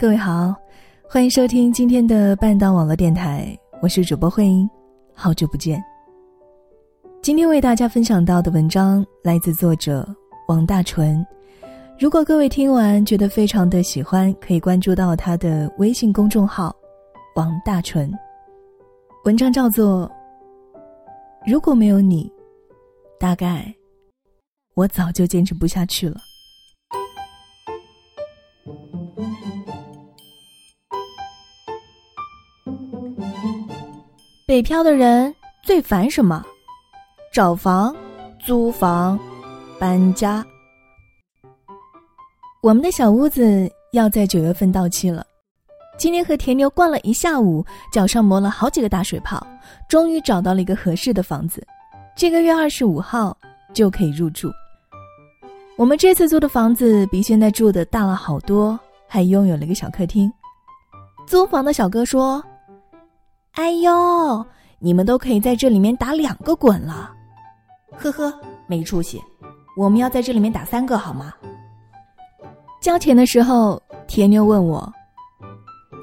各位好，欢迎收听今天的半岛网络电台，我是主播慧英，好久不见。今天为大家分享到的文章来自作者王大纯。如果各位听完觉得非常的喜欢，可以关注到他的微信公众号“王大纯”。文章叫做《如果没有你，大概我早就坚持不下去了》。北漂的人最烦什么？找房、租房、搬家。我们的小屋子要在九月份到期了，今天和田牛逛了一下午，脚上磨了好几个大水泡，终于找到了一个合适的房子，这个月二十五号就可以入住。我们这次租的房子比现在住的大了好多，还拥有了一个小客厅。租房的小哥说。哎呦，你们都可以在这里面打两个滚了，呵呵，没出息！我们要在这里面打三个好吗？交钱的时候，铁妞问我：“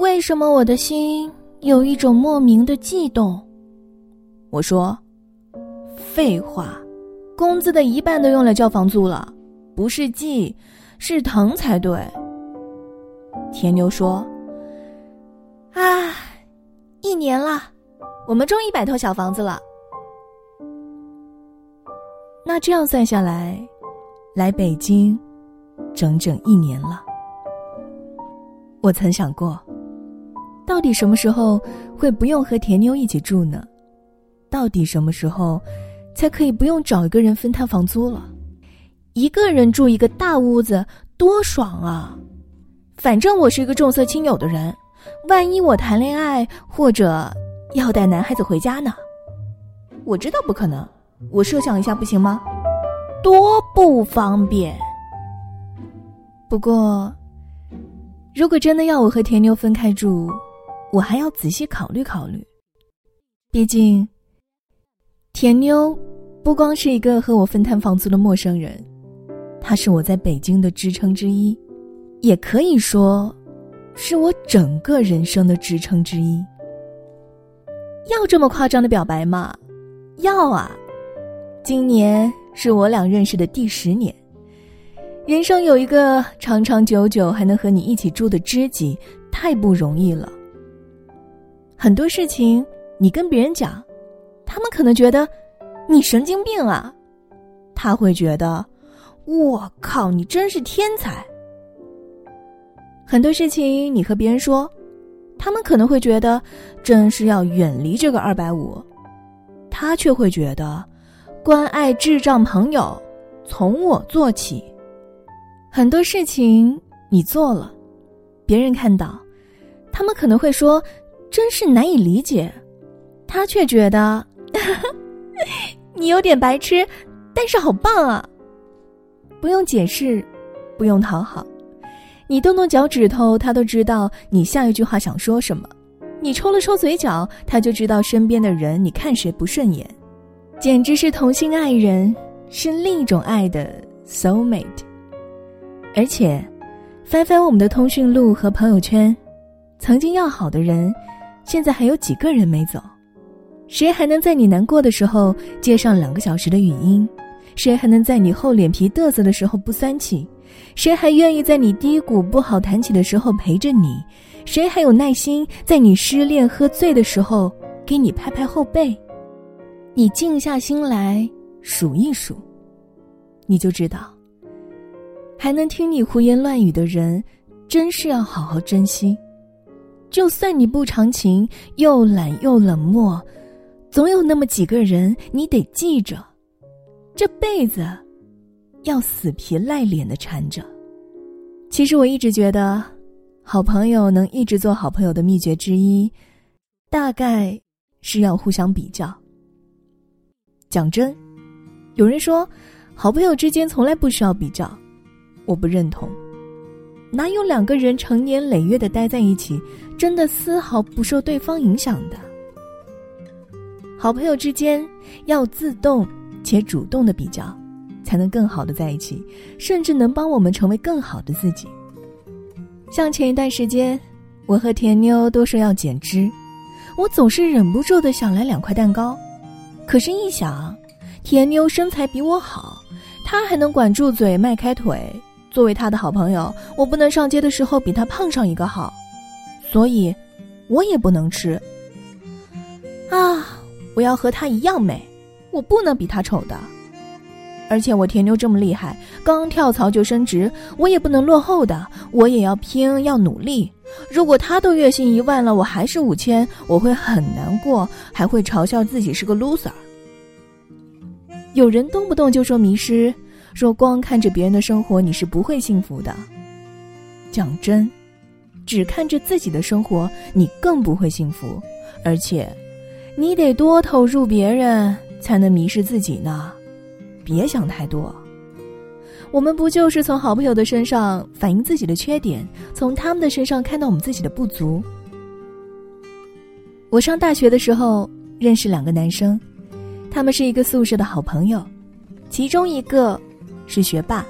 为什么我的心有一种莫名的悸动？”我说：“废话，工资的一半都用来交房租了，不是悸，是疼才对。”铁妞说：“啊。”一年了，我们终于摆脱小房子了。那这样算下来，来北京整整一年了。我曾想过，到底什么时候会不用和甜妞一起住呢？到底什么时候才可以不用找一个人分摊房租了？一个人住一个大屋子多爽啊！反正我是一个重色轻友的人。万一我谈恋爱或者要带男孩子回家呢？我知道不可能，我设想一下不行吗？多不方便。不过，如果真的要我和田妞分开住，我还要仔细考虑考虑。毕竟，田妞不光是一个和我分摊房租的陌生人，她是我在北京的支撑之一，也可以说。是我整个人生的支撑之一。要这么夸张的表白吗？要啊！今年是我俩认识的第十年，人生有一个长长久久还能和你一起住的知己，太不容易了。很多事情你跟别人讲，他们可能觉得你神经病啊，他会觉得我靠，你真是天才。很多事情你和别人说，他们可能会觉得真是要远离这个二百五，他却会觉得关爱智障朋友，从我做起。很多事情你做了，别人看到，他们可能会说真是难以理解，他却觉得 你有点白痴，但是好棒啊！不用解释，不用讨好。你动动脚趾头，他都知道你下一句话想说什么；你抽了抽嘴角，他就知道身边的人你看谁不顺眼，简直是同性爱人，是另一种爱的 soul mate。而且，翻翻我们的通讯录和朋友圈，曾经要好的人，现在还有几个人没走？谁还能在你难过的时候接上两个小时的语音？谁还能在你厚脸皮嘚瑟的时候不酸气？谁还愿意在你低谷不好谈起的时候陪着你？谁还有耐心在你失恋喝醉的时候给你拍拍后背？你静下心来数一数，你就知道，还能听你胡言乱语的人，真是要好好珍惜。就算你不长情，又懒又冷漠，总有那么几个人你得记着，这辈子要死皮赖脸的缠着。其实我一直觉得，好朋友能一直做好朋友的秘诀之一，大概是要互相比较。讲真，有人说，好朋友之间从来不需要比较，我不认同。哪有两个人成年累月的待在一起，真的丝毫不受对方影响的？好朋友之间要自动且主动的比较，才能更好的在一起，甚至能帮我们成为更好的自己。像前一段时间，我和甜妞都说要减脂，我总是忍不住的想来两块蛋糕，可是，一想，甜妞身材比我好，她还能管住嘴、迈开腿。作为她的好朋友，我不能上街的时候比她胖上一个号，所以，我也不能吃。啊，我要和她一样美，我不能比她丑的。而且我甜妞这么厉害，刚跳槽就升职，我也不能落后的，我也要拼，要努力。如果他都月薪一万了，我还是五千，我会很难过，还会嘲笑自己是个 loser。有人动不动就说迷失。说光看着别人的生活，你是不会幸福的。讲真，只看着自己的生活，你更不会幸福。而且，你得多投入别人，才能迷失自己呢。别想太多。我们不就是从好朋友的身上反映自己的缺点，从他们的身上看到我们自己的不足？我上大学的时候认识两个男生，他们是一个宿舍的好朋友，其中一个。是学霸，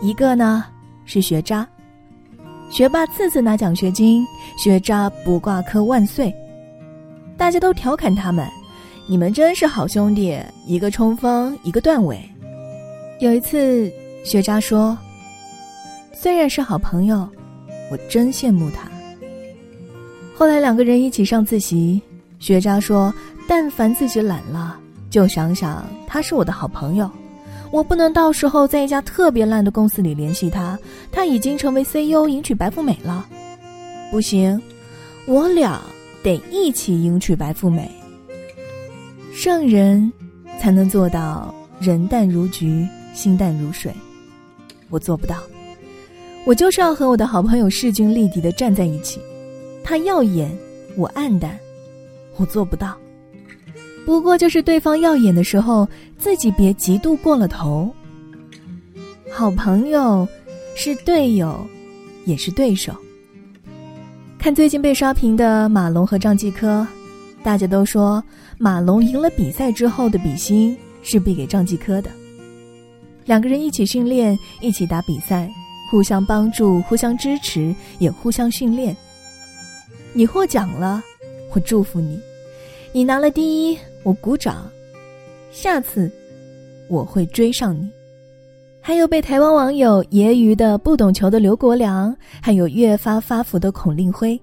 一个呢是学渣。学霸次次拿奖学金，学渣不挂科万岁。大家都调侃他们：“你们真是好兄弟，一个冲锋，一个断尾。”有一次，学渣说：“虽然是好朋友，我真羡慕他。”后来两个人一起上自习，学渣说：“但凡自己懒了，就想想他是我的好朋友。”我不能到时候在一家特别烂的公司里联系他，他已经成为 CEO 迎娶白富美了。不行，我俩得一起迎娶白富美。圣人才能做到人淡如菊，心淡如水。我做不到，我就是要和我的好朋友势均力敌的站在一起。他耀眼，我暗淡，我做不到。不过就是对方耀眼的时候，自己别嫉妒过了头。好朋友是队友，也是对手。看最近被刷屏的马龙和张继科，大家都说马龙赢了比赛之后的比心是递给张继科的。两个人一起训练，一起打比赛，互相帮助，互相支持，也互相训练。你获奖了，我祝福你；你拿了第一。我鼓掌，下次我会追上你。还有被台湾网友揶揄的不懂球的刘国梁，还有越发发福的孔令辉。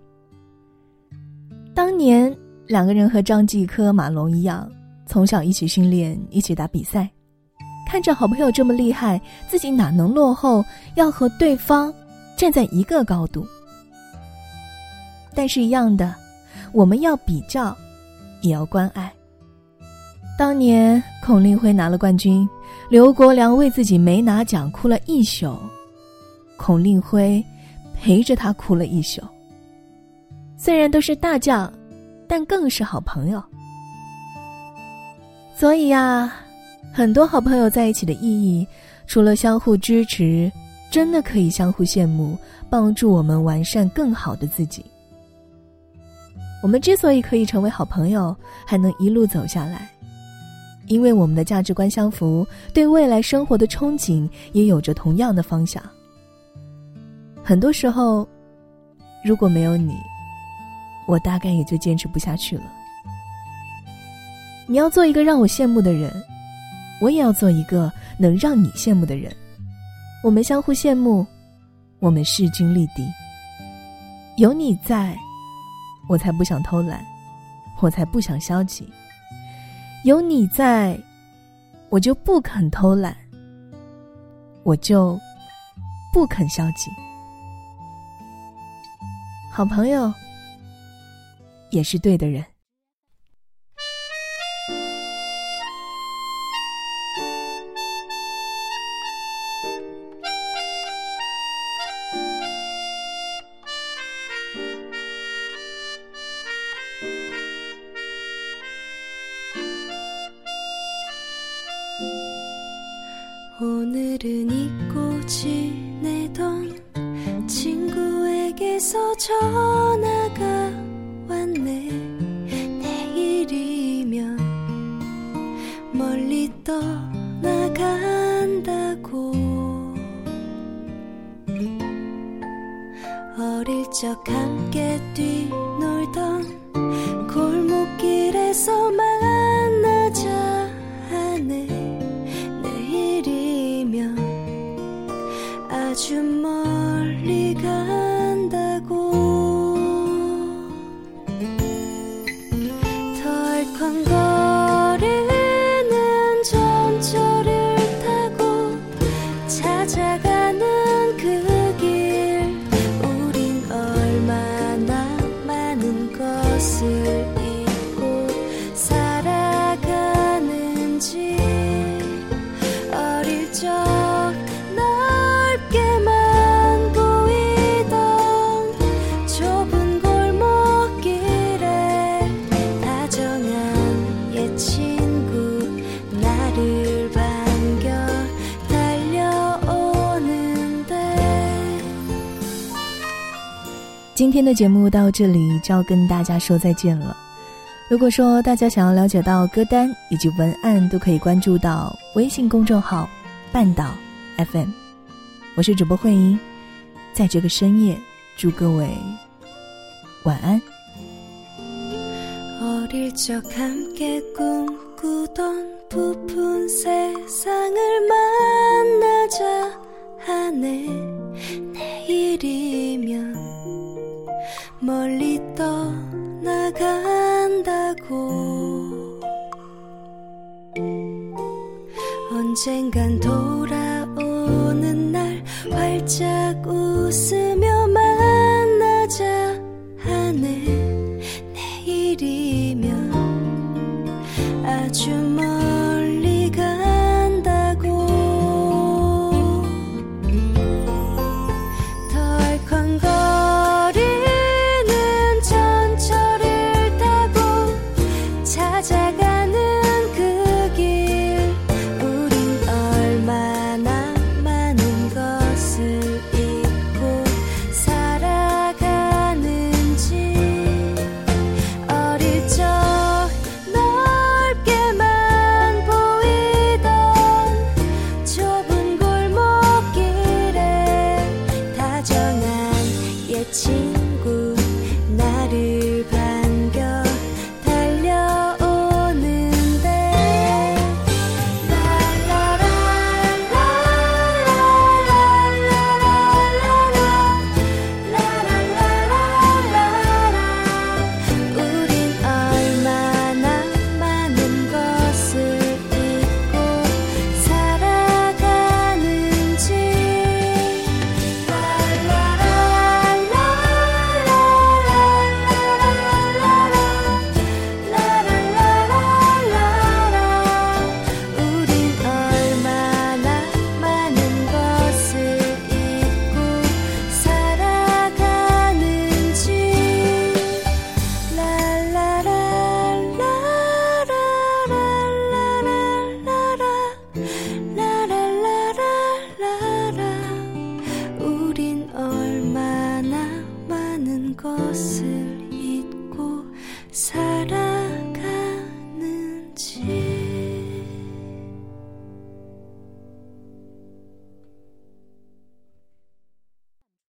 当年两个人和张继科、马龙一样，从小一起训练，一起打比赛，看着好朋友这么厉害，自己哪能落后？要和对方站在一个高度。但是，一样的，我们要比较，也要关爱。当年孔令辉拿了冠军，刘国梁为自己没拿奖哭了一宿，孔令辉陪着他哭了一宿。虽然都是大将，但更是好朋友。所以呀，很多好朋友在一起的意义，除了相互支持，真的可以相互羡慕，帮助我们完善更好的自己。我们之所以可以成为好朋友，还能一路走下来。因为我们的价值观相符，对未来生活的憧憬也有着同样的方向。很多时候，如果没有你，我大概也就坚持不下去了。你要做一个让我羡慕的人，我也要做一个能让你羡慕的人。我们相互羡慕，我们势均力敌。有你在，我才不想偷懒，我才不想消极。有你在，我就不肯偷懒，我就不肯消极。好朋友也是对的人。今天的节目到这里就要跟大家说再见了。如果说大家想要了解到歌单以及文案都可以关注到微信公众号半岛 fm 我是主播慧英在这个深夜祝各位晚安 멀리 떠나간다고. 언젠간 돌아오는 날 활짝 웃을